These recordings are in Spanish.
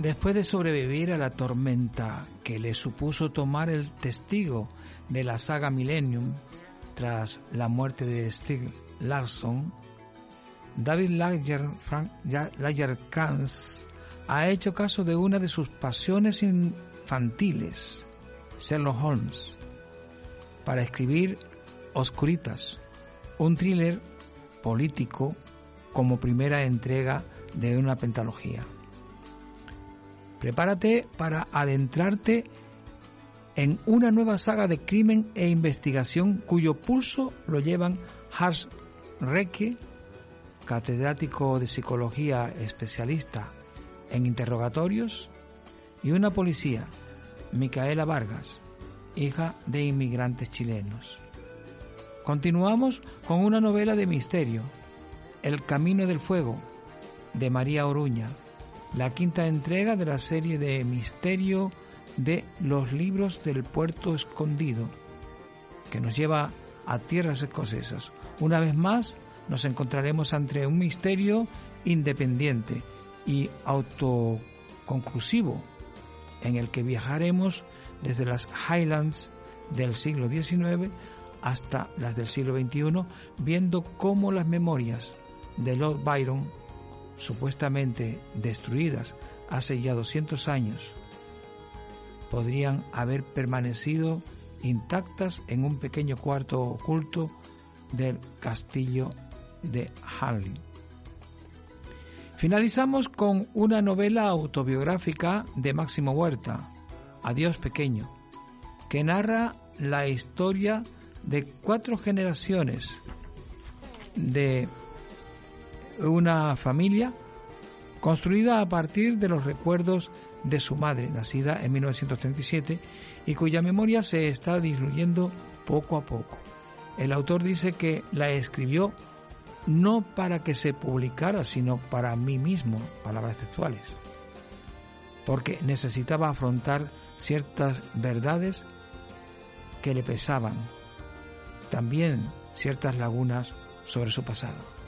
Después de sobrevivir a la tormenta que le supuso tomar el testigo de la saga Millennium tras la muerte de Stig Larsson, David Lagerkrantz ha hecho caso de una de sus pasiones infantiles, Sherlock Holmes, para escribir Oscuritas, un thriller político como primera entrega de una pentalogía. Prepárate para adentrarte en una nueva saga de crimen e investigación cuyo pulso lo llevan Hans Recke, catedrático de psicología especialista en interrogatorios, y una policía, Micaela Vargas, hija de inmigrantes chilenos. Continuamos con una novela de misterio, El Camino del Fuego, de María Oruña, la quinta entrega de la serie de misterio de los libros del puerto escondido, que nos lleva a tierras escocesas. Una vez más, nos encontraremos ante un misterio independiente y autoconclusivo, en el que viajaremos desde las Highlands del siglo XIX hasta las del siglo XXI, viendo cómo las memorias de Lord Byron supuestamente destruidas hace ya 200 años, podrían haber permanecido intactas en un pequeño cuarto oculto del castillo de Hanley. Finalizamos con una novela autobiográfica de Máximo Huerta, Adiós Pequeño, que narra la historia de cuatro generaciones de una familia construida a partir de los recuerdos de su madre, nacida en 1937, y cuya memoria se está diluyendo poco a poco. El autor dice que la escribió no para que se publicara, sino para mí mismo, palabras textuales, porque necesitaba afrontar ciertas verdades que le pesaban, también ciertas lagunas sobre su pasado.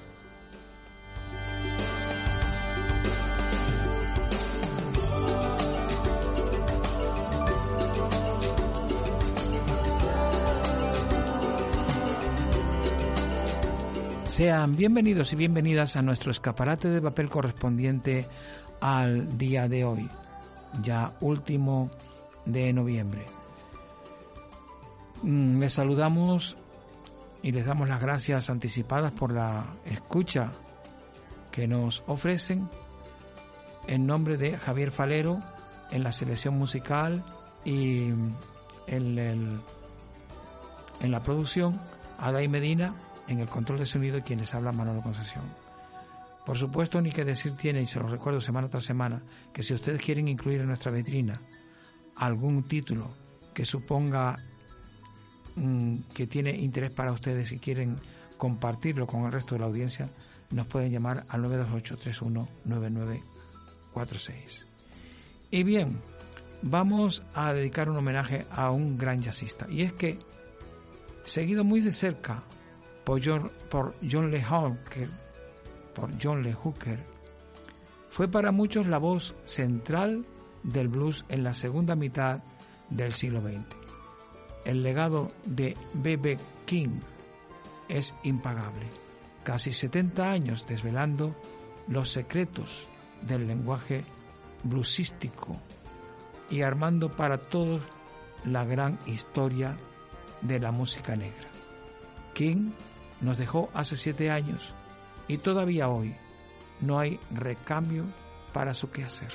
Sean bienvenidos y bienvenidas a nuestro escaparate de papel correspondiente al día de hoy, ya último de noviembre. Mm, Les saludamos y les damos las gracias anticipadas por la escucha que nos ofrecen en nombre de Javier Falero en la selección musical y en, el, en la producción, Adai Medina en el control de sonido quienes hablan Manolo Concesión. Por supuesto, ni que decir tiene, y se lo recuerdo semana tras semana, que si ustedes quieren incluir en nuestra vitrina algún título que suponga mmm, que tiene interés para ustedes y quieren compartirlo con el resto de la audiencia, nos pueden llamar al 928-319946. Y bien, vamos a dedicar un homenaje a un gran jazzista. Y es que, seguido muy de cerca por John, Lee Hooker, por John Lee Hooker, fue para muchos la voz central del blues en la segunda mitad del siglo XX. El legado de B.B. King es impagable. Casi 70 años desvelando los secretos del lenguaje bluesístico y armando para todos la gran historia de la música negra. King nos dejó hace siete años y todavía hoy no hay recambio para su quehacer.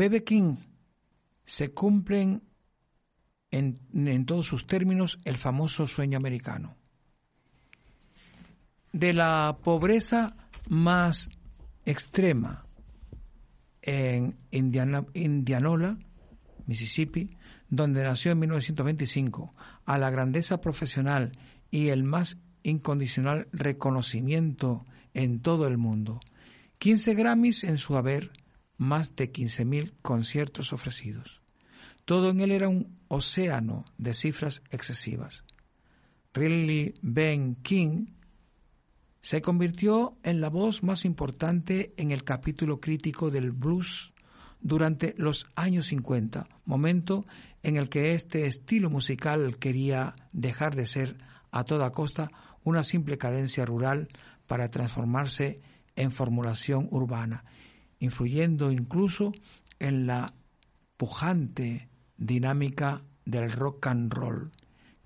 Bebe King se cumplen en, en todos sus términos el famoso sueño americano. De la pobreza más extrema en Indianola, Mississippi, donde nació en 1925, a la grandeza profesional y el más incondicional reconocimiento en todo el mundo. 15 Grammys en su haber, más de 15.000 conciertos ofrecidos. Todo en él era un océano de cifras excesivas. Riley Ben King se convirtió en la voz más importante en el capítulo crítico del blues durante los años 50, momento en el que este estilo musical quería dejar de ser a toda costa una simple cadencia rural para transformarse en formulación urbana, influyendo incluso en la pujante dinámica del rock and roll,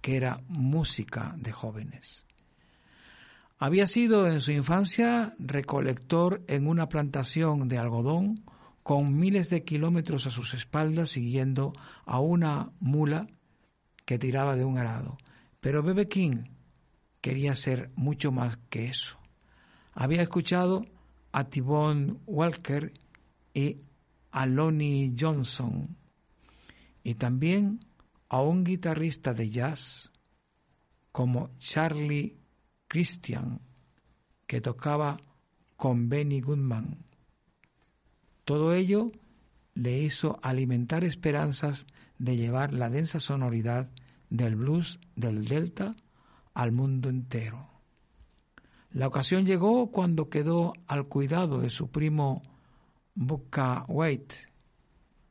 que era música de jóvenes. Había sido en su infancia recolector en una plantación de algodón con miles de kilómetros a sus espaldas siguiendo a una mula que tiraba de un arado. Pero Bebe King quería ser mucho más que eso. Había escuchado a Tibon Walker y a Lonnie Johnson y también a un guitarrista de jazz como Charlie Christian que tocaba con Benny Goodman. Todo ello le hizo alimentar esperanzas de llevar la densa sonoridad del blues del Delta al mundo entero. La ocasión llegó cuando quedó al cuidado de su primo Booker White,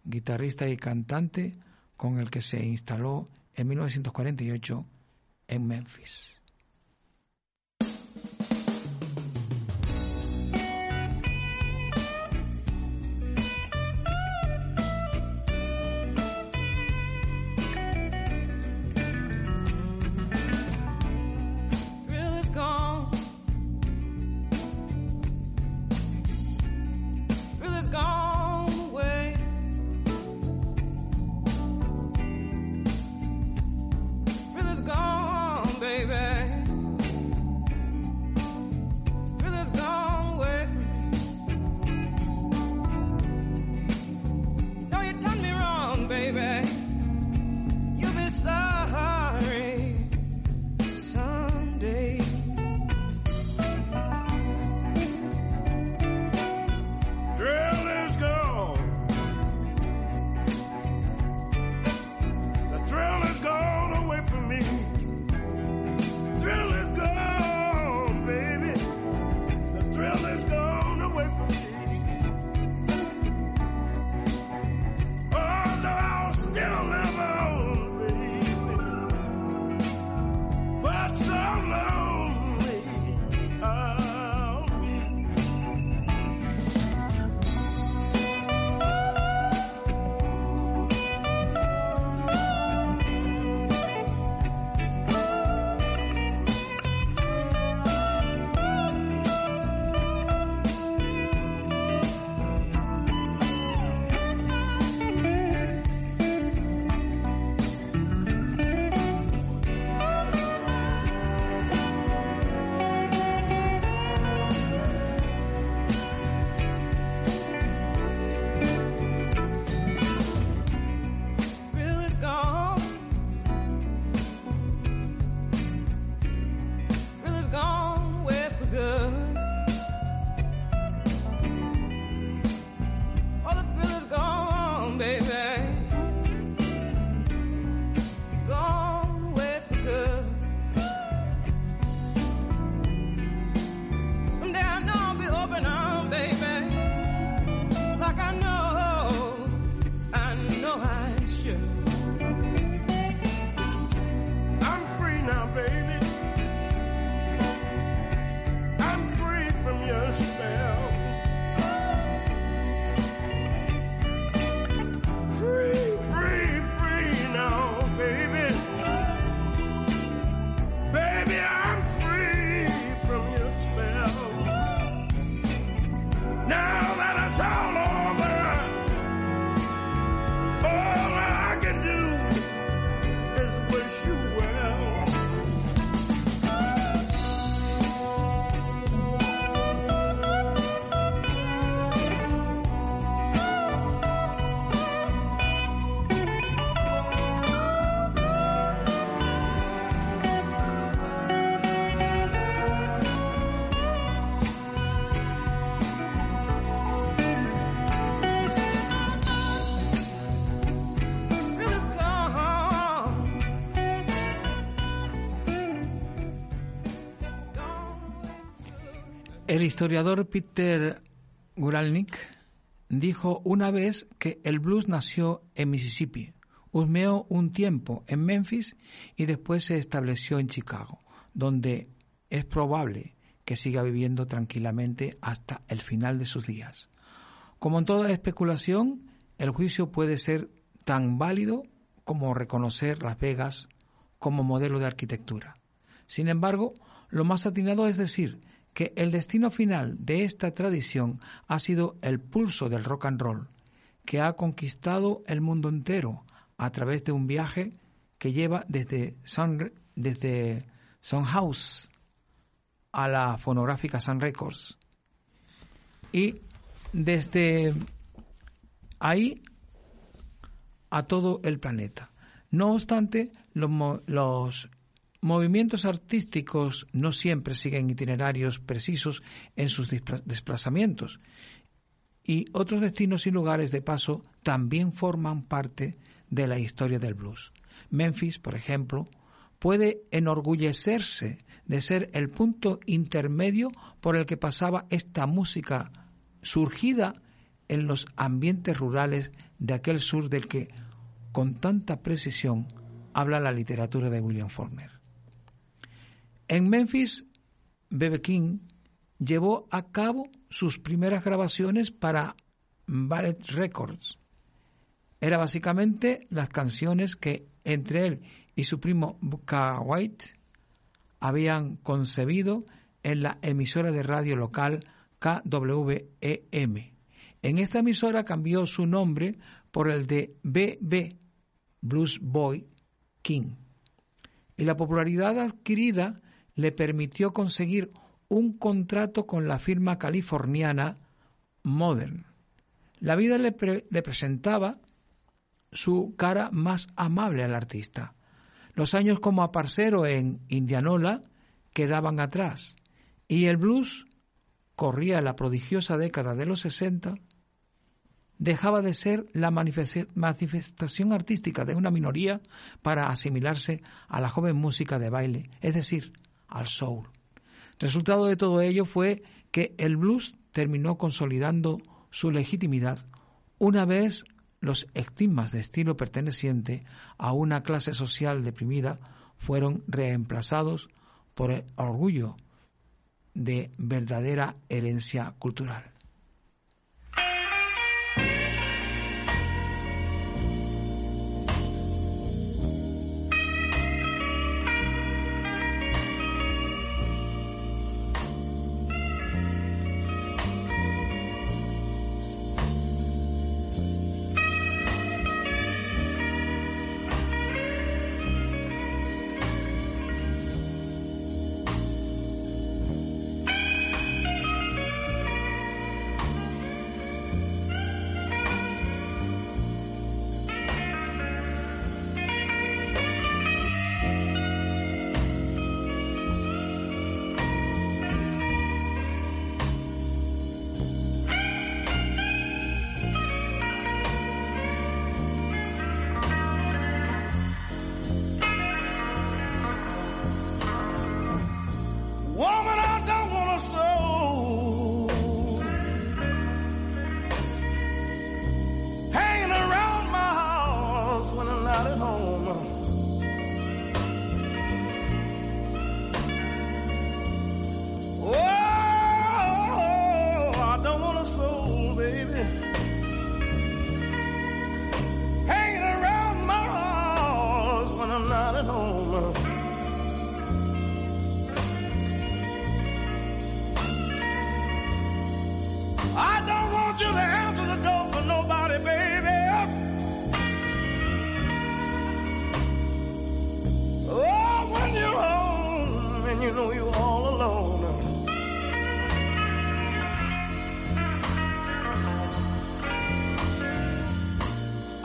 guitarrista y cantante con el que se instaló en 1948 en Memphis. El historiador Peter Guralnik dijo una vez que el blues nació en Mississippi, husmeó un tiempo en Memphis y después se estableció en Chicago, donde es probable que siga viviendo tranquilamente hasta el final de sus días. Como en toda especulación, el juicio puede ser tan válido como reconocer Las Vegas como modelo de arquitectura. Sin embargo, lo más atinado es decir que el destino final de esta tradición ha sido el pulso del rock and roll, que ha conquistado el mundo entero a través de un viaje que lleva desde Sun, desde House a la fonográfica Sun Records. Y desde ahí a todo el planeta. No obstante, los, los movimientos artísticos no siempre siguen itinerarios precisos en sus desplazamientos y otros destinos y lugares de paso también forman parte de la historia del blues. Memphis, por ejemplo, puede enorgullecerse de ser el punto intermedio por el que pasaba esta música surgida en los ambientes rurales de aquel sur del que con tanta precisión habla la literatura de William Faulkner. En Memphis, Bebe King llevó a cabo sus primeras grabaciones para Ballet Records. Era básicamente las canciones que entre él y su primo Buka White habían concebido en la emisora de radio local KWEM. En esta emisora cambió su nombre por el de BB, Blues Boy King. Y la popularidad adquirida le permitió conseguir un contrato con la firma californiana Modern. La vida le, le presentaba su cara más amable al artista. Los años como aparcero en Indianola quedaban atrás y el blues corría la prodigiosa década de los 60 dejaba de ser la manifestación artística de una minoría para asimilarse a la joven música de baile, es decir, al soul. Resultado de todo ello fue que el blues terminó consolidando su legitimidad una vez los estigmas de estilo perteneciente a una clase social deprimida fueron reemplazados por el orgullo de verdadera herencia cultural.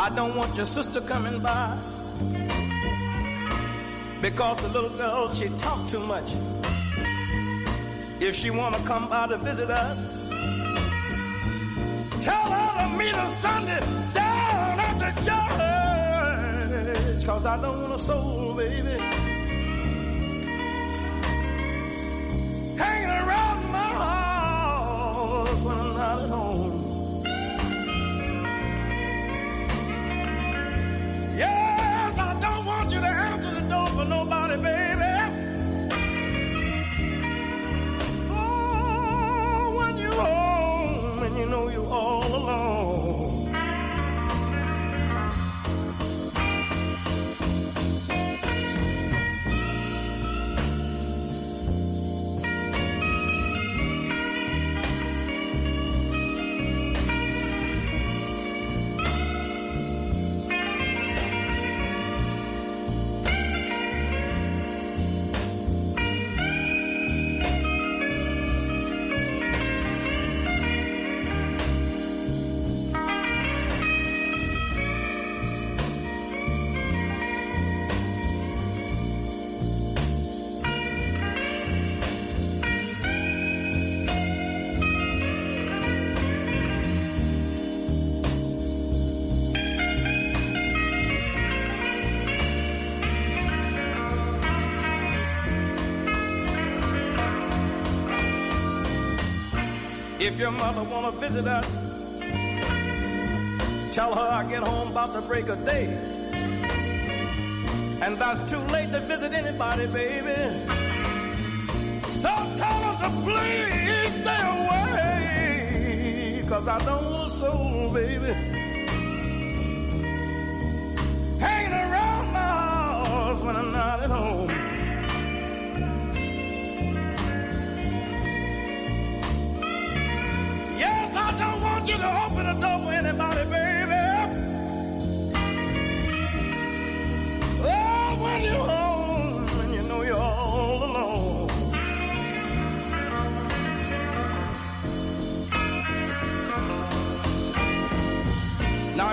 I don't want your sister coming by because the little girl she talk too much. If she wanna come by to visit us, tell her to meet us Sunday down at the church. Cause I don't want a soul, baby. If your mother wanna visit us, tell her I get home about the break of day. And that's too late to visit anybody, baby. So tell her to please stay away. Cause I don't want a soul, baby. Hanging around my house when I'm not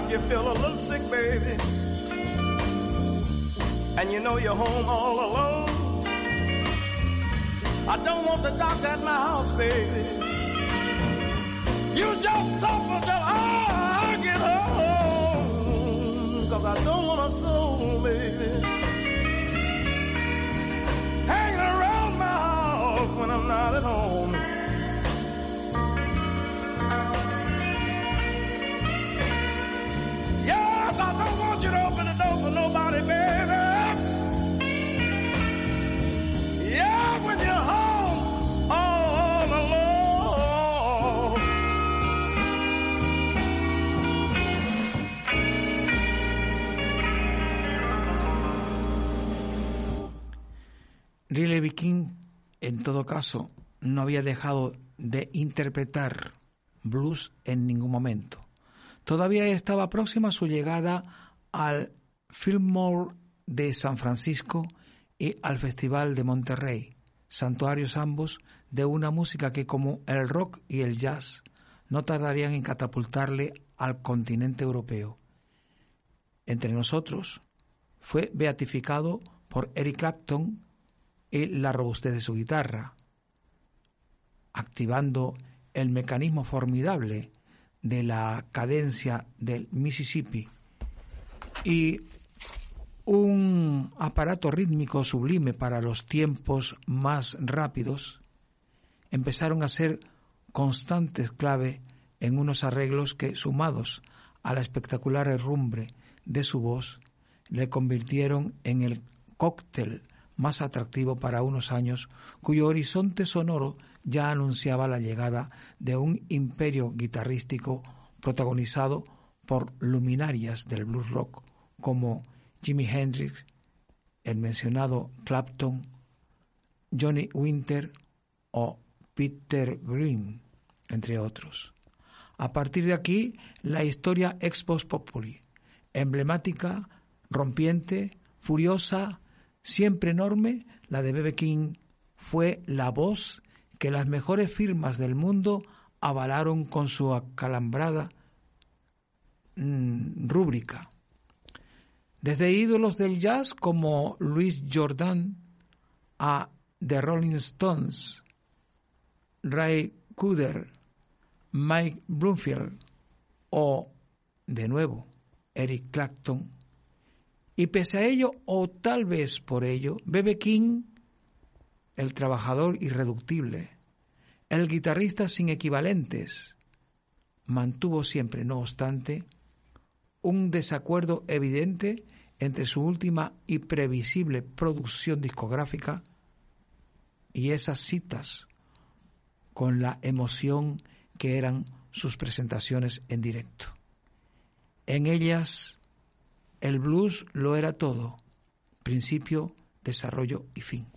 If you feel a little sick, baby, and you know you're home all alone, I don't want the doctor at my house, baby. You just suffer till I get home. Cause I don't want a soul, baby. Hanging around my house when I'm not at home. Riley B. King, en todo caso, no había dejado de interpretar blues en ningún momento. Todavía estaba próxima su llegada al Fillmore de San Francisco y al Festival de Monterrey, santuarios ambos de una música que como el rock y el jazz no tardarían en catapultarle al continente europeo. Entre nosotros fue beatificado por Eric Clapton la robustez de su guitarra, activando el mecanismo formidable de la cadencia del Mississippi. Y un aparato rítmico sublime para los tiempos más rápidos, empezaron a ser constantes clave en unos arreglos que, sumados a la espectacular herrumbre de su voz, le convirtieron en el cóctel más atractivo para unos años cuyo horizonte sonoro ya anunciaba la llegada de un imperio guitarrístico protagonizado por luminarias del blues rock como Jimi Hendrix, el mencionado Clapton, Johnny Winter o Peter Green, entre otros. A partir de aquí, la historia ex post populi, emblemática, rompiente, furiosa, siempre enorme, la de Bebe King, fue la voz que las mejores firmas del mundo avalaron con su acalambrada mm, rúbrica. Desde ídolos del jazz como Louis Jordan a The Rolling Stones, Ray Cooder, Mike Bloomfield o, de nuevo, Eric Clapton. Y pese a ello, o tal vez por ello, Bebe King, el trabajador irreductible, el guitarrista sin equivalentes, mantuvo siempre, no obstante, un desacuerdo evidente entre su última y previsible producción discográfica y esas citas con la emoción que eran sus presentaciones en directo. En ellas el blues lo era todo, principio, desarrollo y fin.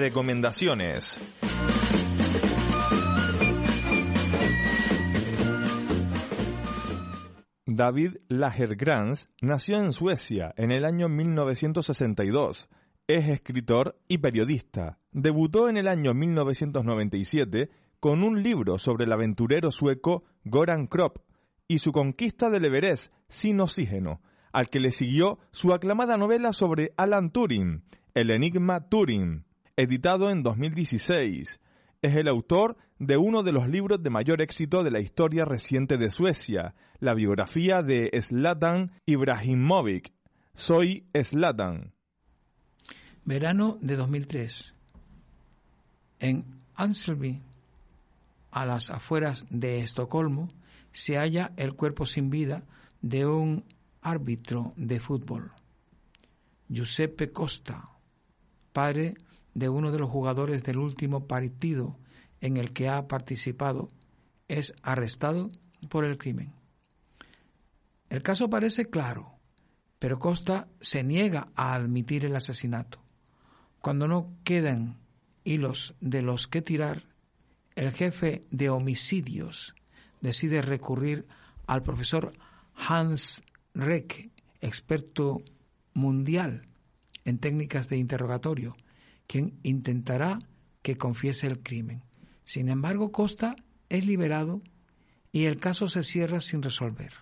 Recomendaciones. David Lagergrans nació en Suecia en el año 1962. Es escritor y periodista. Debutó en el año 1997 con un libro sobre el aventurero sueco Goran Kropp y su conquista del Everest sin oxígeno, al que le siguió su aclamada novela sobre Alan Turing, El Enigma Turing, editado en 2016. Es el autor de uno de los libros de mayor éxito de la historia reciente de Suecia, la biografía de Zlatan Ibrahimovic. Soy Zlatan. Verano de 2003. En Anselby, a las afueras de Estocolmo, se halla el cuerpo sin vida de un árbitro de fútbol, Giuseppe Costa, padre de uno de los jugadores del último partido en el que ha participado, es arrestado por el crimen. El caso parece claro, pero Costa se niega a admitir el asesinato. Cuando no quedan hilos de los que tirar, el jefe de homicidios decide recurrir al profesor Hans Recke, experto mundial en técnicas de interrogatorio, quien intentará que confiese el crimen. Sin embargo, Costa es liberado y el caso se cierra sin resolver.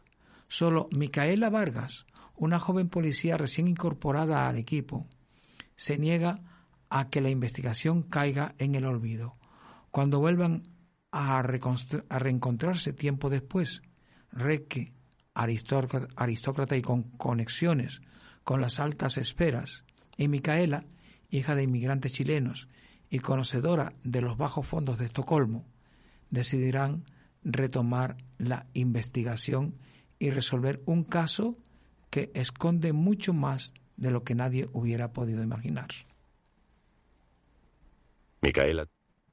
Solo Micaela Vargas, una joven policía recién incorporada al equipo, se niega a que la investigación caiga en el olvido. Cuando vuelvan a, reencontrarse tiempo después, Reque, aristócrata y con conexiones con las altas esferas, y Micaela, hija de inmigrantes chilenos y conocedora de los bajos fondos de Estocolmo, decidirán retomar la investigación y resolver un caso que esconde mucho más de lo que nadie hubiera podido imaginar. Micaela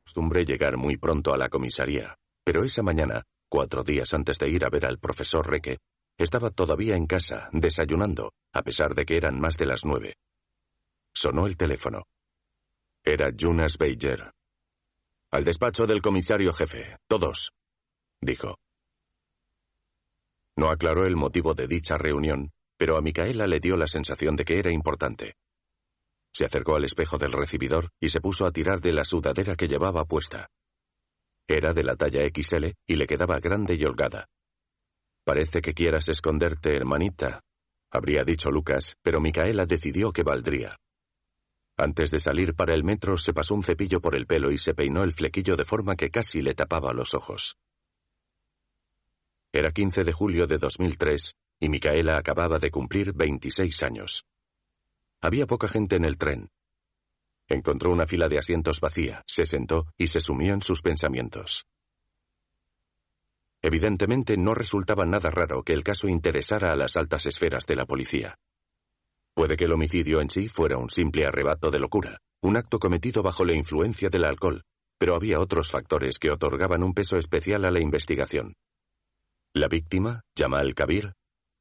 costumbre llegar muy pronto a la comisaría, pero esa mañana, cuatro días antes de ir a ver al profesor Reque, estaba todavía en casa, desayunando, a pesar de que eran más de las nueve. Sonó el teléfono. Era Jonas Beiger. Al despacho del comisario jefe, todos, dijo. No aclaró el motivo de dicha reunión, pero a Micaela le dio la sensación de que era importante. Se acercó al espejo del recibidor y se puso a tirar de la sudadera que llevaba puesta. Era de la talla XL y le quedaba grande y holgada. Parece que quieras esconderte, hermanita, habría dicho Lucas, pero Micaela decidió que valdría. Antes de salir para el metro se pasó un cepillo por el pelo y se peinó el flequillo de forma que casi le tapaba los ojos. Era 15 de julio de 2003 y Micaela acababa de cumplir 26 años. Había poca gente en el tren. Encontró una fila de asientos vacía, se sentó y se sumió en sus pensamientos. Evidentemente no resultaba nada raro que el caso interesara a las altas esferas de la policía. Puede que el homicidio en sí fuera un simple arrebato de locura, un acto cometido bajo la influencia del alcohol, pero había otros factores que otorgaban un peso especial a la investigación. La víctima, Jamal Kabir,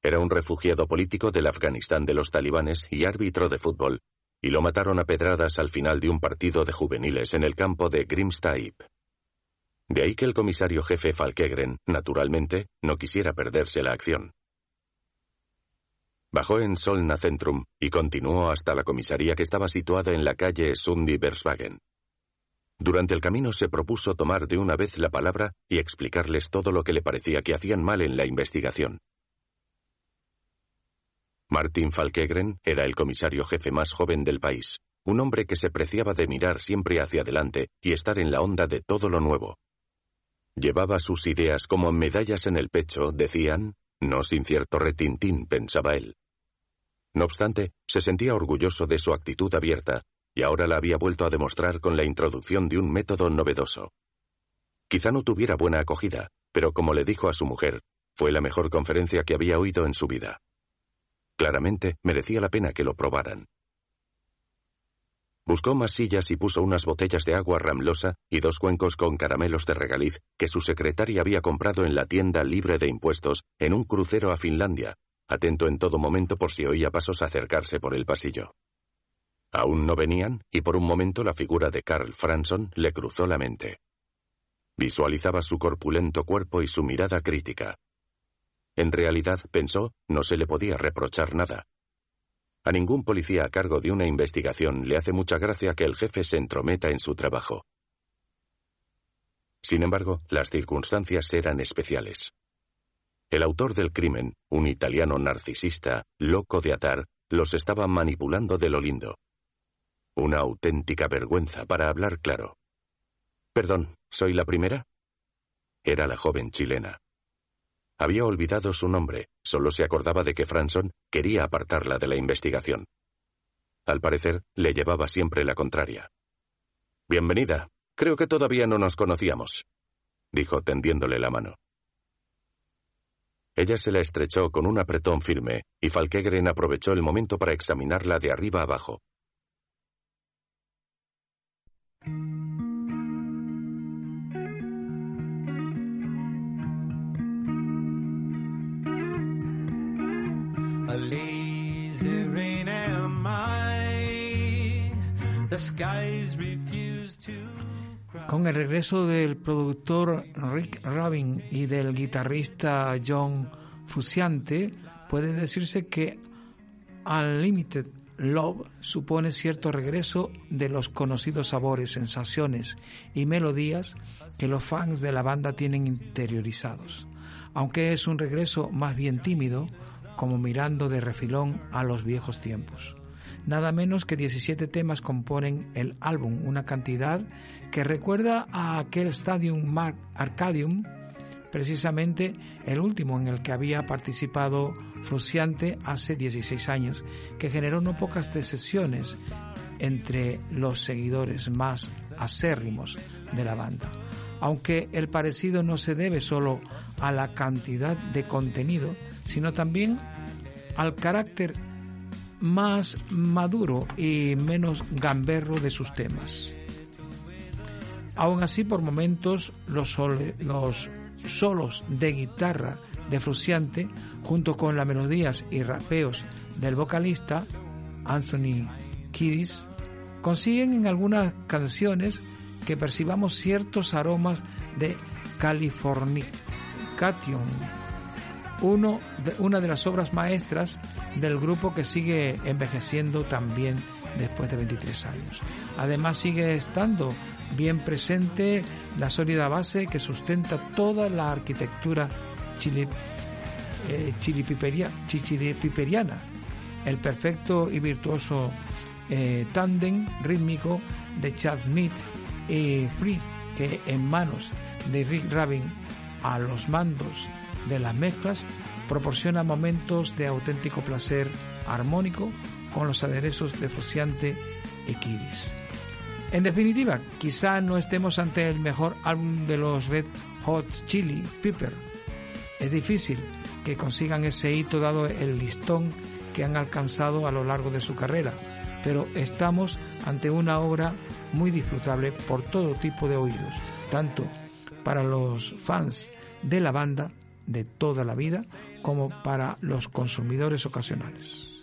era un refugiado político del Afganistán de los talibanes y árbitro de fútbol, y lo mataron a pedradas al final de un partido de juveniles en el campo de Grimstaip. De ahí que el comisario jefe Falkegren, naturalmente, no quisiera perderse la acción. Bajó en Solna Centrum y continuó hasta la comisaría que estaba situada en la calle Sundi-Verswagen. Durante el camino se propuso tomar de una vez la palabra y explicarles todo lo que le parecía que hacían mal en la investigación. Martin Falkegren era el comisario jefe más joven del país, un hombre que se preciaba de mirar siempre hacia adelante y estar en la onda de todo lo nuevo. Llevaba sus ideas como medallas en el pecho, decían, no sin cierto retintín, pensaba él. No obstante, se sentía orgulloso de su actitud abierta, y ahora la había vuelto a demostrar con la introducción de un método novedoso. Quizá no tuviera buena acogida, pero como le dijo a su mujer, fue la mejor conferencia que había oído en su vida. Claramente merecía la pena que lo probaran. Buscó más sillas y puso unas botellas de agua ramlosa y dos cuencos con caramelos de regaliz que su secretaria había comprado en la tienda libre de impuestos en un crucero a Finlandia, atento en todo momento por si oía pasos acercarse por el pasillo. Aún no venían y por un momento la figura de Carl Franson le cruzó la mente. Visualizaba su corpulento cuerpo y su mirada crítica. En realidad, pensó, no se le podía reprochar nada. A ningún policía a cargo de una investigación le hace mucha gracia que el jefe se entrometa en su trabajo. Sin embargo, las circunstancias eran especiales. El autor del crimen, un italiano narcisista, loco de atar, los estaba manipulando de lo lindo. Una auténtica vergüenza para hablar claro. Perdón, ¿soy la primera? Era la joven chilena. Había olvidado su nombre, solo se acordaba de que Franson quería apartarla de la investigación. Al parecer, le llevaba siempre la contraria. Bienvenida. Creo que todavía no nos conocíamos, dijo tendiéndole la mano. Ella se la estrechó con un apretón firme, y Falkegren aprovechó el momento para examinarla de arriba abajo. Con el regreso del productor Rick Rubin y del guitarrista John Fusiante, puede decirse que Unlimited Love supone cierto regreso de los conocidos sabores, sensaciones y melodías que los fans de la banda tienen interiorizados. Aunque es un regreso más bien tímido, como mirando de refilón a los viejos tiempos. Nada menos que 17 temas componen el álbum, una cantidad que recuerda a aquel Stadium Mark Arcadium, precisamente el último en el que había participado Fruciante hace 16 años, que generó no pocas decepciones entre los seguidores más acérrimos de la banda. Aunque el parecido no se debe solo a la cantidad de contenido, sino también al carácter más maduro y menos gamberro de sus temas. Aún así, por momentos, los, los solos de guitarra de Fruciante, junto con las melodías y rapeos del vocalista Anthony Kiddis, consiguen en algunas canciones que percibamos ciertos aromas de Californication uno de, una de las obras maestras del grupo que sigue envejeciendo también después de 23 años. Además sigue estando bien presente la sólida base que sustenta toda la arquitectura chile, eh, chilipiperiana, el perfecto y virtuoso eh, tándem rítmico de Chad Smith y Free, que en manos de Rick Rabin a los mandos de las mezclas proporciona momentos de auténtico placer armónico con los aderezos de Frociante Kiris. En definitiva, quizá no estemos ante el mejor álbum de los Red Hot Chili Pepper. Es difícil que consigan ese hito dado el listón que han alcanzado a lo largo de su carrera, pero estamos ante una obra muy disfrutable por todo tipo de oídos, tanto para los fans de la banda de toda la vida como para los consumidores ocasionales.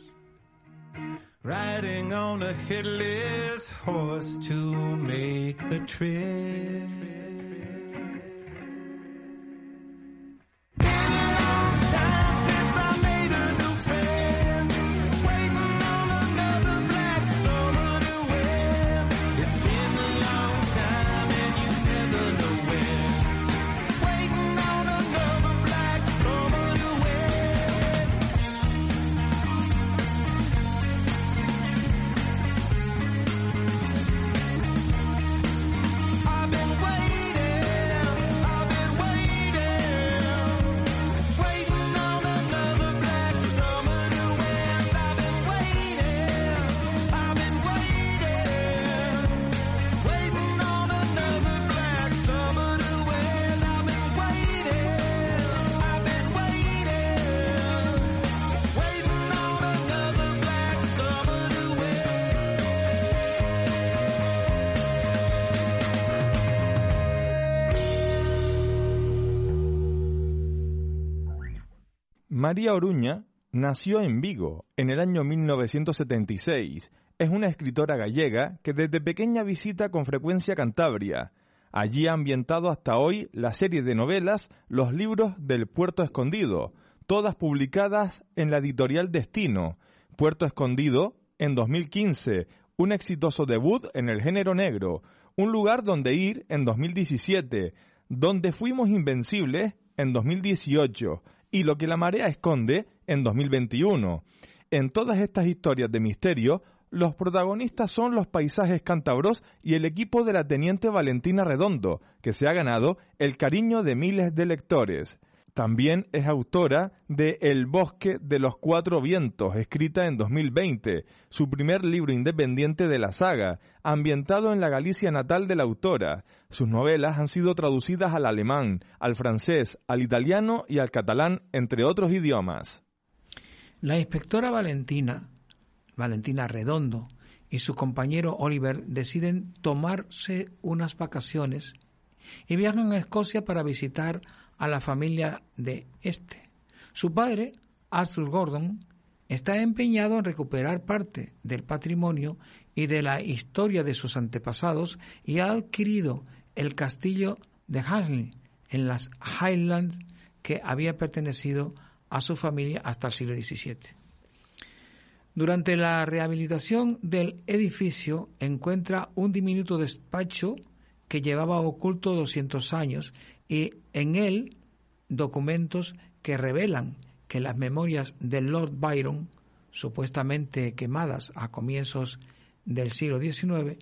María Oruña nació en Vigo en el año 1976 es una escritora gallega que desde pequeña visita con frecuencia Cantabria. Allí ha ambientado hasta hoy la serie de novelas Los libros del Puerto Escondido, todas publicadas en la editorial Destino. Puerto Escondido, en 2015, un exitoso debut en el género negro, un lugar donde ir en 2017, donde fuimos invencibles en 2018 y lo que la marea esconde en 2021. En todas estas historias de misterio, los protagonistas son los paisajes cántabros y el equipo de la teniente Valentina Redondo, que se ha ganado el cariño de miles de lectores. También es autora de El bosque de los cuatro vientos, escrita en 2020, su primer libro independiente de la saga, ambientado en la Galicia natal de la autora. Sus novelas han sido traducidas al alemán, al francés, al italiano y al catalán, entre otros idiomas. La inspectora Valentina, Valentina Redondo, y su compañero Oliver deciden tomarse unas vacaciones y viajan a Escocia para visitar a la familia de este. Su padre, Arthur Gordon, está empeñado en recuperar parte del patrimonio y de la historia de sus antepasados y ha adquirido el castillo de Hasley en las Highlands que había pertenecido a su familia hasta el siglo XVII. Durante la rehabilitación del edificio encuentra un diminuto despacho que llevaba oculto 200 años y en él documentos que revelan que las memorias de Lord Byron, supuestamente quemadas a comienzos del siglo XIX,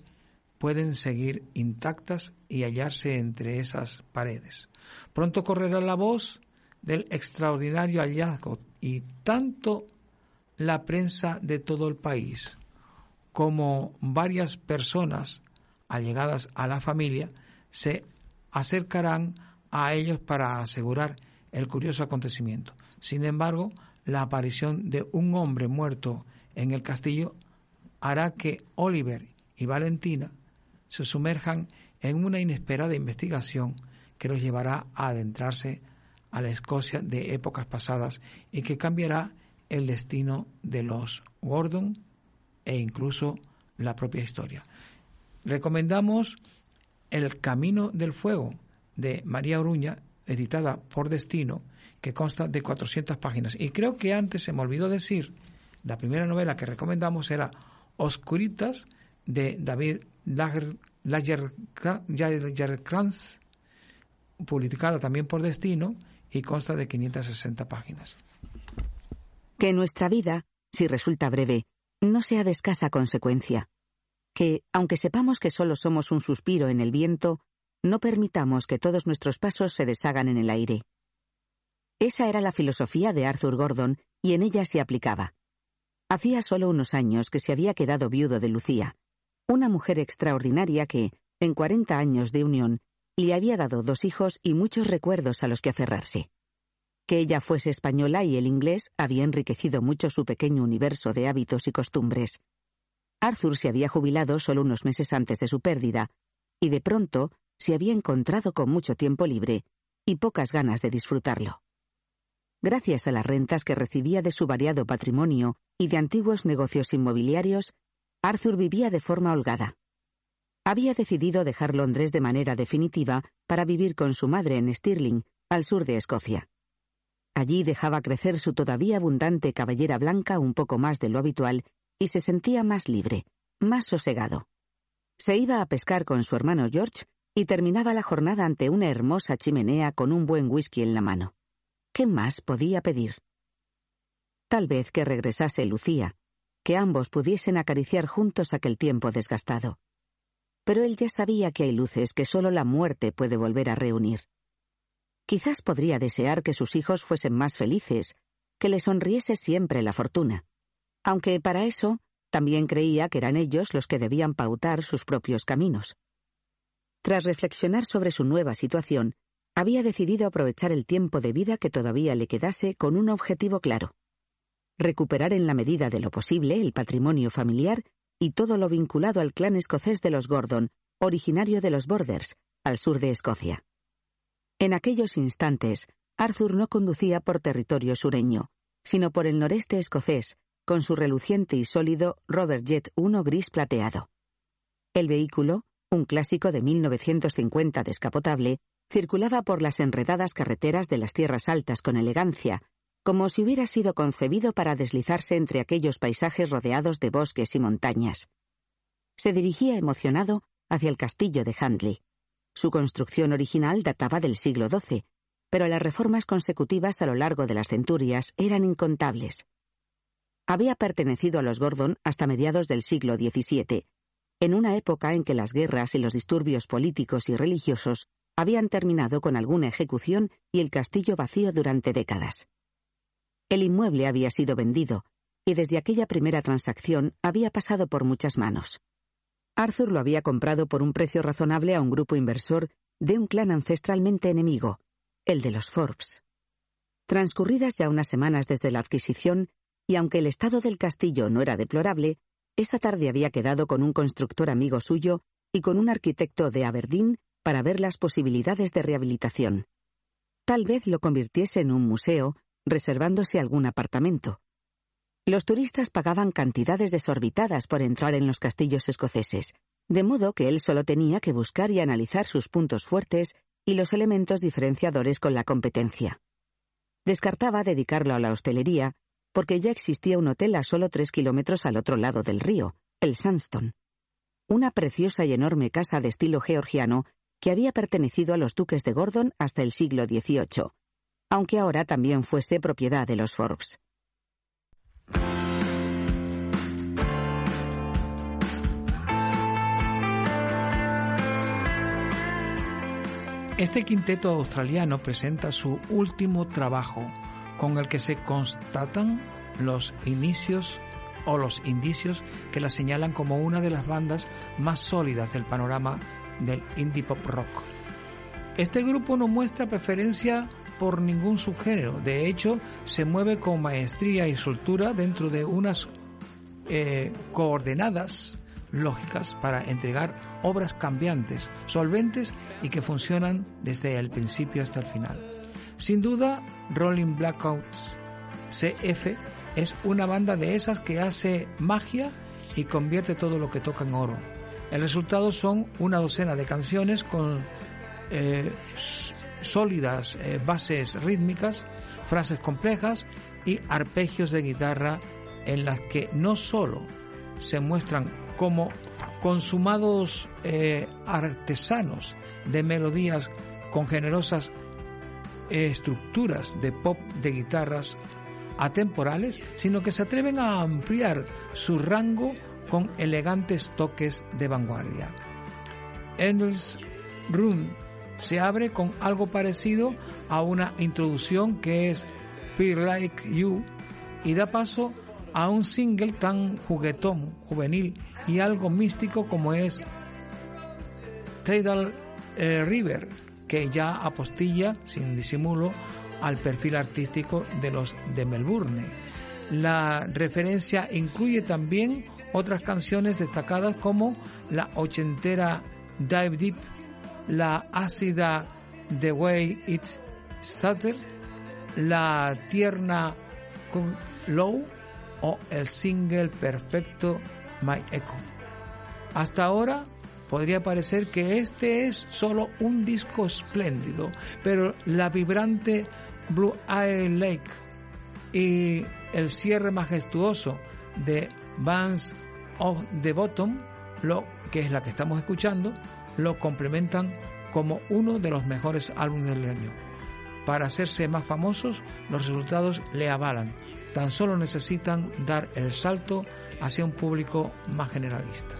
pueden seguir intactas y hallarse entre esas paredes. Pronto correrá la voz del extraordinario hallazgo y tanto la prensa de todo el país como varias personas allegadas a la familia se acercarán a ellos para asegurar el curioso acontecimiento. Sin embargo, la aparición de un hombre muerto en el castillo hará que Oliver y Valentina se sumerjan en una inesperada investigación que los llevará a adentrarse a la Escocia de épocas pasadas y que cambiará el destino de los Gordon e incluso la propia historia. Recomendamos El Camino del Fuego de María Oruña, editada por Destino, que consta de 400 páginas. Y creo que antes se me olvidó decir, la primera novela que recomendamos era Oscuritas de David Lagerkrantz, publicada también por Destino y consta de 560 páginas. Que nuestra vida, si resulta breve, no sea de escasa consecuencia que, aunque sepamos que solo somos un suspiro en el viento, no permitamos que todos nuestros pasos se deshagan en el aire. Esa era la filosofía de Arthur Gordon y en ella se aplicaba. Hacía solo unos años que se había quedado viudo de Lucía, una mujer extraordinaria que, en cuarenta años de unión, le había dado dos hijos y muchos recuerdos a los que aferrarse. Que ella fuese española y el inglés había enriquecido mucho su pequeño universo de hábitos y costumbres. Arthur se había jubilado solo unos meses antes de su pérdida, y de pronto se había encontrado con mucho tiempo libre y pocas ganas de disfrutarlo. Gracias a las rentas que recibía de su variado patrimonio y de antiguos negocios inmobiliarios, Arthur vivía de forma holgada. Había decidido dejar Londres de manera definitiva para vivir con su madre en Stirling, al sur de Escocia. Allí dejaba crecer su todavía abundante cabellera blanca un poco más de lo habitual y se sentía más libre, más sosegado. Se iba a pescar con su hermano George y terminaba la jornada ante una hermosa chimenea con un buen whisky en la mano. ¿Qué más podía pedir? Tal vez que regresase Lucía, que ambos pudiesen acariciar juntos aquel tiempo desgastado. Pero él ya sabía que hay luces que solo la muerte puede volver a reunir. Quizás podría desear que sus hijos fuesen más felices, que le sonriese siempre la fortuna aunque para eso también creía que eran ellos los que debían pautar sus propios caminos. Tras reflexionar sobre su nueva situación, había decidido aprovechar el tiempo de vida que todavía le quedase con un objetivo claro. Recuperar en la medida de lo posible el patrimonio familiar y todo lo vinculado al clan escocés de los Gordon, originario de los Borders, al sur de Escocia. En aquellos instantes, Arthur no conducía por territorio sureño, sino por el noreste escocés, con su reluciente y sólido Robert Jet 1 gris plateado. El vehículo, un clásico de 1950 descapotable, circulaba por las enredadas carreteras de las tierras altas con elegancia, como si hubiera sido concebido para deslizarse entre aquellos paisajes rodeados de bosques y montañas. Se dirigía emocionado hacia el castillo de Handley. Su construcción original databa del siglo XII, pero las reformas consecutivas a lo largo de las centurias eran incontables. Había pertenecido a los Gordon hasta mediados del siglo XVII, en una época en que las guerras y los disturbios políticos y religiosos habían terminado con alguna ejecución y el castillo vacío durante décadas. El inmueble había sido vendido, y desde aquella primera transacción había pasado por muchas manos. Arthur lo había comprado por un precio razonable a un grupo inversor de un clan ancestralmente enemigo, el de los Forbes. Transcurridas ya unas semanas desde la adquisición, y aunque el estado del castillo no era deplorable, esa tarde había quedado con un constructor amigo suyo y con un arquitecto de Aberdeen para ver las posibilidades de rehabilitación. Tal vez lo convirtiese en un museo reservándose algún apartamento. Los turistas pagaban cantidades desorbitadas por entrar en los castillos escoceses, de modo que él solo tenía que buscar y analizar sus puntos fuertes y los elementos diferenciadores con la competencia. Descartaba dedicarlo a la hostelería, porque ya existía un hotel a solo tres kilómetros al otro lado del río, el Sandstone. Una preciosa y enorme casa de estilo georgiano que había pertenecido a los duques de Gordon hasta el siglo XVIII, aunque ahora también fuese propiedad de los Forbes. Este quinteto australiano presenta su último trabajo, con el que se constatan los inicios o los indicios que la señalan como una de las bandas más sólidas del panorama del indie pop rock. Este grupo no muestra preferencia por ningún subgénero. De hecho, se mueve con maestría y soltura dentro de unas eh, coordenadas lógicas para entregar obras cambiantes, solventes y que funcionan desde el principio hasta el final. Sin duda, Rolling Blackouts CF es una banda de esas que hace magia y convierte todo lo que toca en oro. El resultado son una docena de canciones con eh, sólidas eh, bases rítmicas, frases complejas y arpegios de guitarra en las que no solo se muestran como consumados eh, artesanos de melodías con generosas estructuras de pop de guitarras atemporales, sino que se atreven a ampliar su rango con elegantes toques de vanguardia. Endless Room se abre con algo parecido a una introducción que es Feel Like You y da paso a un single tan juguetón, juvenil y algo místico como es Tidal eh, River, que ya apostilla, sin disimulo, al perfil artístico de los de Melbourne. La referencia incluye también otras canciones destacadas como la ochentera Dive Deep la ácida The Way It Started, la tierna Low o el single perfecto My Echo. Hasta ahora podría parecer que este es solo un disco espléndido, pero la vibrante Blue Eye Lake y el cierre majestuoso de Bands of the Bottom, lo que es la que estamos escuchando, lo complementan como uno de los mejores álbumes del año. Para hacerse más famosos, los resultados le avalan. Tan solo necesitan dar el salto hacia un público más generalista.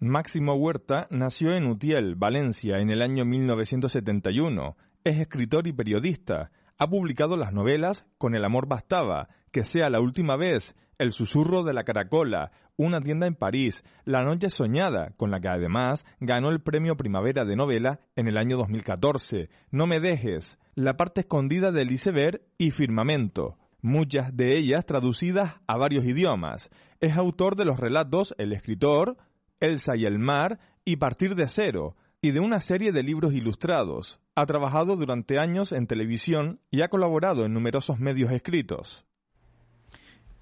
Máximo Huerta nació en Utiel, Valencia, en el año 1971. Es escritor y periodista. Ha publicado las novelas Con el amor bastaba, Que sea la última vez, El susurro de la caracola, Una tienda en París, La noche soñada, con la que además ganó el premio Primavera de novela en el año 2014, No me dejes, La parte escondida del iceberg y Firmamento muchas de ellas traducidas a varios idiomas. Es autor de los relatos El escritor, Elsa y el mar y Partir de cero, y de una serie de libros ilustrados. Ha trabajado durante años en televisión y ha colaborado en numerosos medios escritos.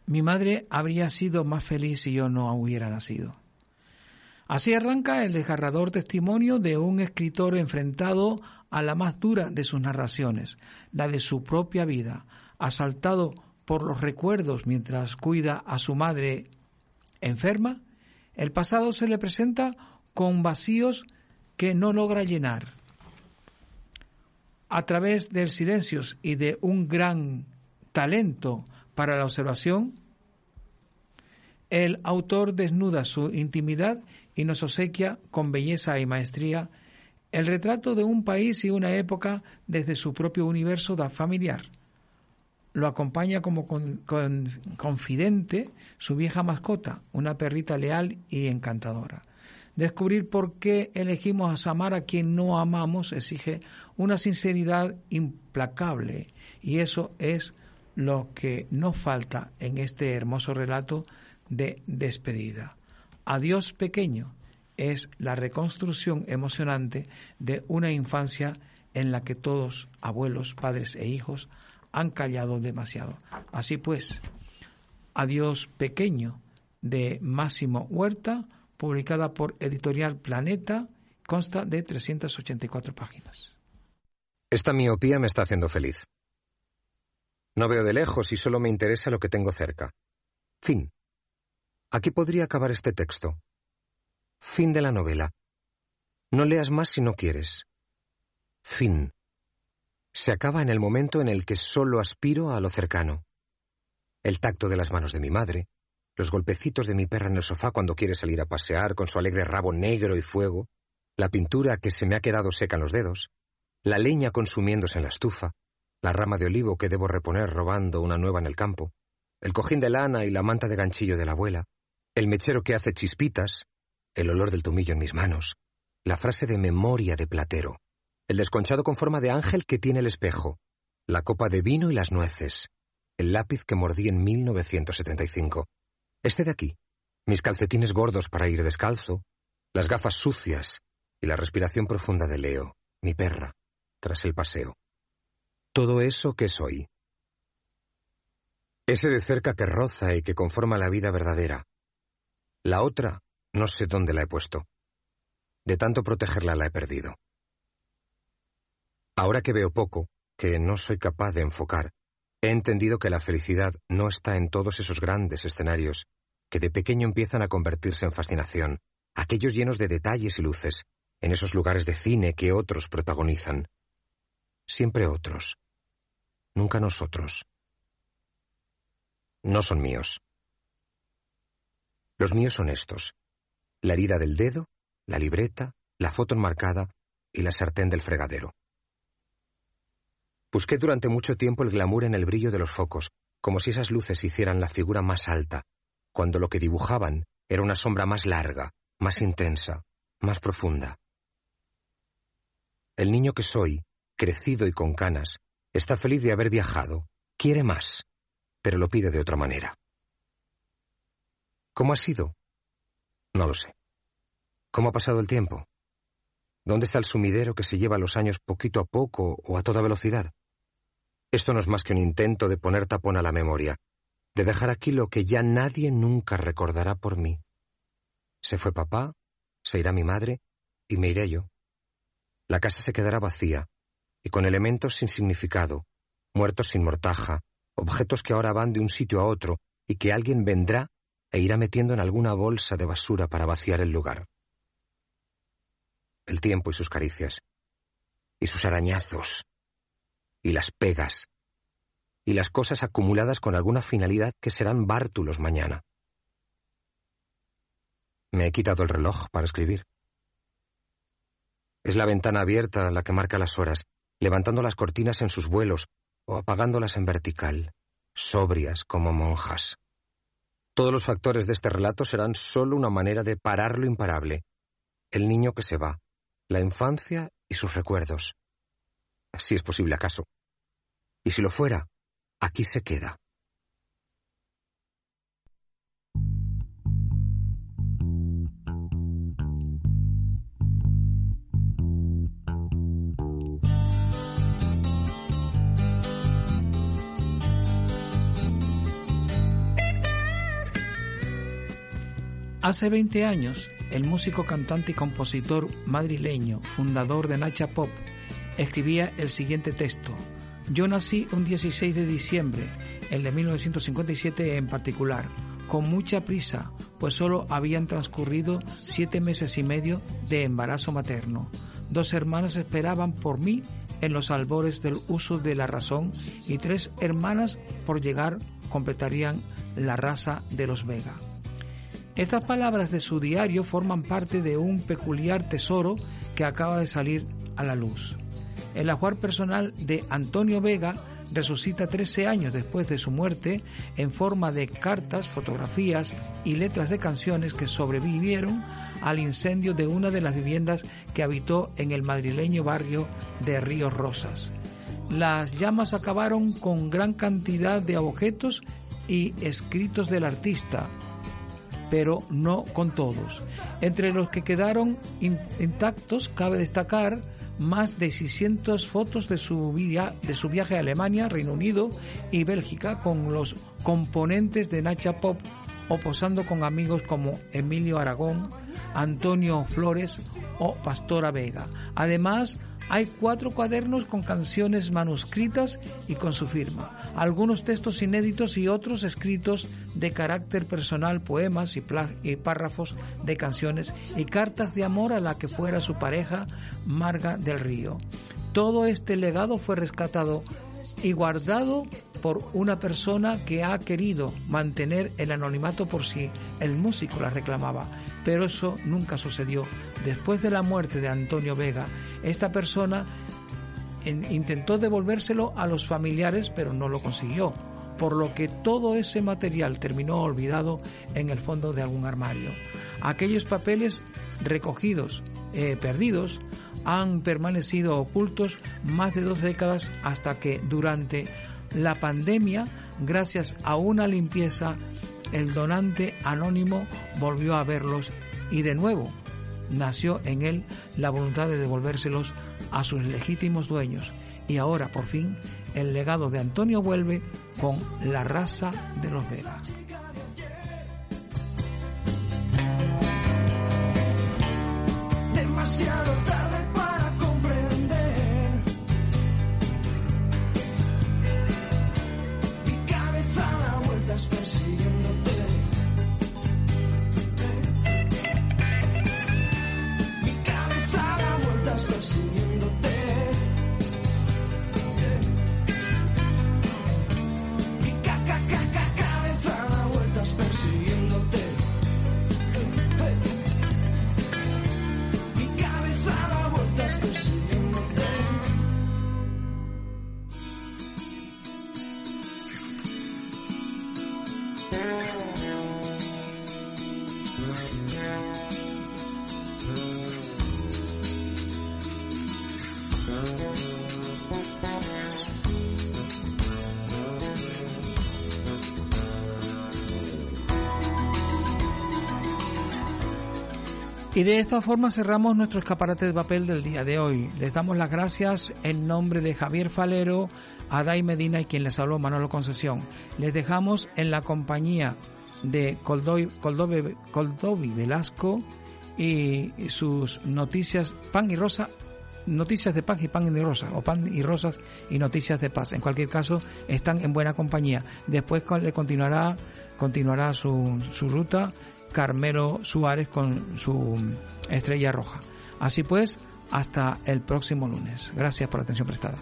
Mi madre habría sido más feliz si yo no hubiera nacido. Así arranca el desgarrador testimonio de un escritor enfrentado a la más dura de sus narraciones, la de su propia vida, asaltado por los recuerdos mientras cuida a su madre enferma, el pasado se le presenta con vacíos que no logra llenar. A través del silencios y de un gran talento para la observación, el autor desnuda su intimidad y nos obsequia con belleza y maestría el retrato de un país y una época desde su propio universo familiar lo acompaña como confidente su vieja mascota, una perrita leal y encantadora. Descubrir por qué elegimos a quien no amamos exige una sinceridad implacable y eso es lo que nos falta en este hermoso relato de despedida. Adiós pequeño es la reconstrucción emocionante de una infancia en la que todos, abuelos, padres e hijos, han callado demasiado. Así pues, Adiós Pequeño de Máximo Huerta, publicada por Editorial Planeta, consta de 384 páginas. Esta miopía me está haciendo feliz. No veo de lejos y solo me interesa lo que tengo cerca. Fin. Aquí podría acabar este texto. Fin de la novela. No leas más si no quieres. Fin se acaba en el momento en el que solo aspiro a lo cercano. El tacto de las manos de mi madre, los golpecitos de mi perra en el sofá cuando quiere salir a pasear con su alegre rabo negro y fuego, la pintura que se me ha quedado seca en los dedos, la leña consumiéndose en la estufa, la rama de olivo que debo reponer robando una nueva en el campo, el cojín de lana y la manta de ganchillo de la abuela, el mechero que hace chispitas, el olor del tomillo en mis manos, la frase de memoria de platero, el desconchado con forma de ángel que tiene el espejo, la copa de vino y las nueces, el lápiz que mordí en 1975, este de aquí, mis calcetines gordos para ir descalzo, las gafas sucias y la respiración profunda de Leo, mi perra, tras el paseo. Todo eso que soy. Ese de cerca que roza y que conforma la vida verdadera. La otra, no sé dónde la he puesto. De tanto protegerla la he perdido. Ahora que veo poco, que no soy capaz de enfocar, he entendido que la felicidad no está en todos esos grandes escenarios que de pequeño empiezan a convertirse en fascinación, aquellos llenos de detalles y luces, en esos lugares de cine que otros protagonizan. Siempre otros. Nunca nosotros. No son míos. Los míos son estos. La herida del dedo, la libreta, la foto enmarcada y la sartén del fregadero. Busqué durante mucho tiempo el glamour en el brillo de los focos, como si esas luces hicieran la figura más alta, cuando lo que dibujaban era una sombra más larga, más intensa, más profunda. El niño que soy, crecido y con canas, está feliz de haber viajado, quiere más, pero lo pide de otra manera. ¿Cómo ha sido? No lo sé. ¿Cómo ha pasado el tiempo? ¿Dónde está el sumidero que se lleva los años poquito a poco o a toda velocidad? Esto no es más que un intento de poner tapón a la memoria, de dejar aquí lo que ya nadie nunca recordará por mí. Se fue papá, se irá mi madre, y me iré yo. La casa se quedará vacía, y con elementos sin significado, muertos sin mortaja, objetos que ahora van de un sitio a otro, y que alguien vendrá e irá metiendo en alguna bolsa de basura para vaciar el lugar. El tiempo y sus caricias, y sus arañazos, y las pegas, y las cosas acumuladas con alguna finalidad que serán bártulos mañana. Me he quitado el reloj para escribir. Es la ventana abierta la que marca las horas, levantando las cortinas en sus vuelos o apagándolas en vertical, sobrias como monjas. Todos los factores de este relato serán solo una manera de parar lo imparable. El niño que se va, la infancia y sus recuerdos. Si es posible acaso. Y si lo fuera, aquí se queda. Hace 20 años, el músico, cantante y compositor madrileño, fundador de Nacha Pop, escribía el siguiente texto. Yo nací un 16 de diciembre, el de 1957 en particular, con mucha prisa, pues solo habían transcurrido siete meses y medio de embarazo materno. Dos hermanas esperaban por mí en los albores del uso de la razón y tres hermanas por llegar completarían la raza de los Vega. Estas palabras de su diario forman parte de un peculiar tesoro que acaba de salir a la luz. El ajuar personal de Antonio Vega resucita 13 años después de su muerte en forma de cartas, fotografías y letras de canciones que sobrevivieron al incendio de una de las viviendas que habitó en el madrileño barrio de Ríos Rosas. Las llamas acabaron con gran cantidad de objetos y escritos del artista, pero no con todos. Entre los que quedaron intactos cabe destacar más de 600 fotos de su, de su viaje a Alemania, Reino Unido y Bélgica con los componentes de Nacha Pop o posando con amigos como Emilio Aragón, Antonio Flores o Pastora Vega. Además, hay cuatro cuadernos con canciones manuscritas y con su firma, algunos textos inéditos y otros escritos de carácter personal, poemas y, párrafos de canciones y cartas de amor a la que fuera su pareja, Marga del Río. Todo este legado fue rescatado y guardado por una persona que ha querido mantener el anonimato por si el músico la reclamaba, pero eso nunca sucedió. Después de la muerte de Antonio Vega, esta persona intentó devolvérselo a los familiares, pero no lo consiguió, por lo que todo ese material terminó olvidado en el fondo de algún armario. Aquellos papeles recogidos, eh, perdidos, han permanecido ocultos más de dos décadas hasta que durante la pandemia, gracias a una limpieza, el donante anónimo volvió a verlos y de nuevo nació en él la voluntad de devolvérselos a sus legítimos dueños. Y ahora, por fin, el legado de Antonio vuelve con la raza de los Vega. Demasiado tarde para comprender. Mi cabeza da vueltas persiguiéndote. Vueltas persiguiéndote. Mi ca ca ca ca cabeza da vueltas persiguiéndote. Mi cabeza da vueltas persiguiéndote. Y de esta forma cerramos nuestro escaparate de papel del día de hoy. Les damos las gracias en nombre de Javier Falero, Adai Medina y quien les habló Manolo Concesión. Les dejamos en la compañía de Coldovi, Coldovi Velasco y sus noticias Pan y Rosa, noticias de paz y pan y rosa, o pan y rosas y noticias de paz. En cualquier caso, están en buena compañía. Después le continuará, continuará su, su ruta Carmelo Suárez con su estrella roja. Así pues, hasta el próximo lunes. Gracias por la atención prestada.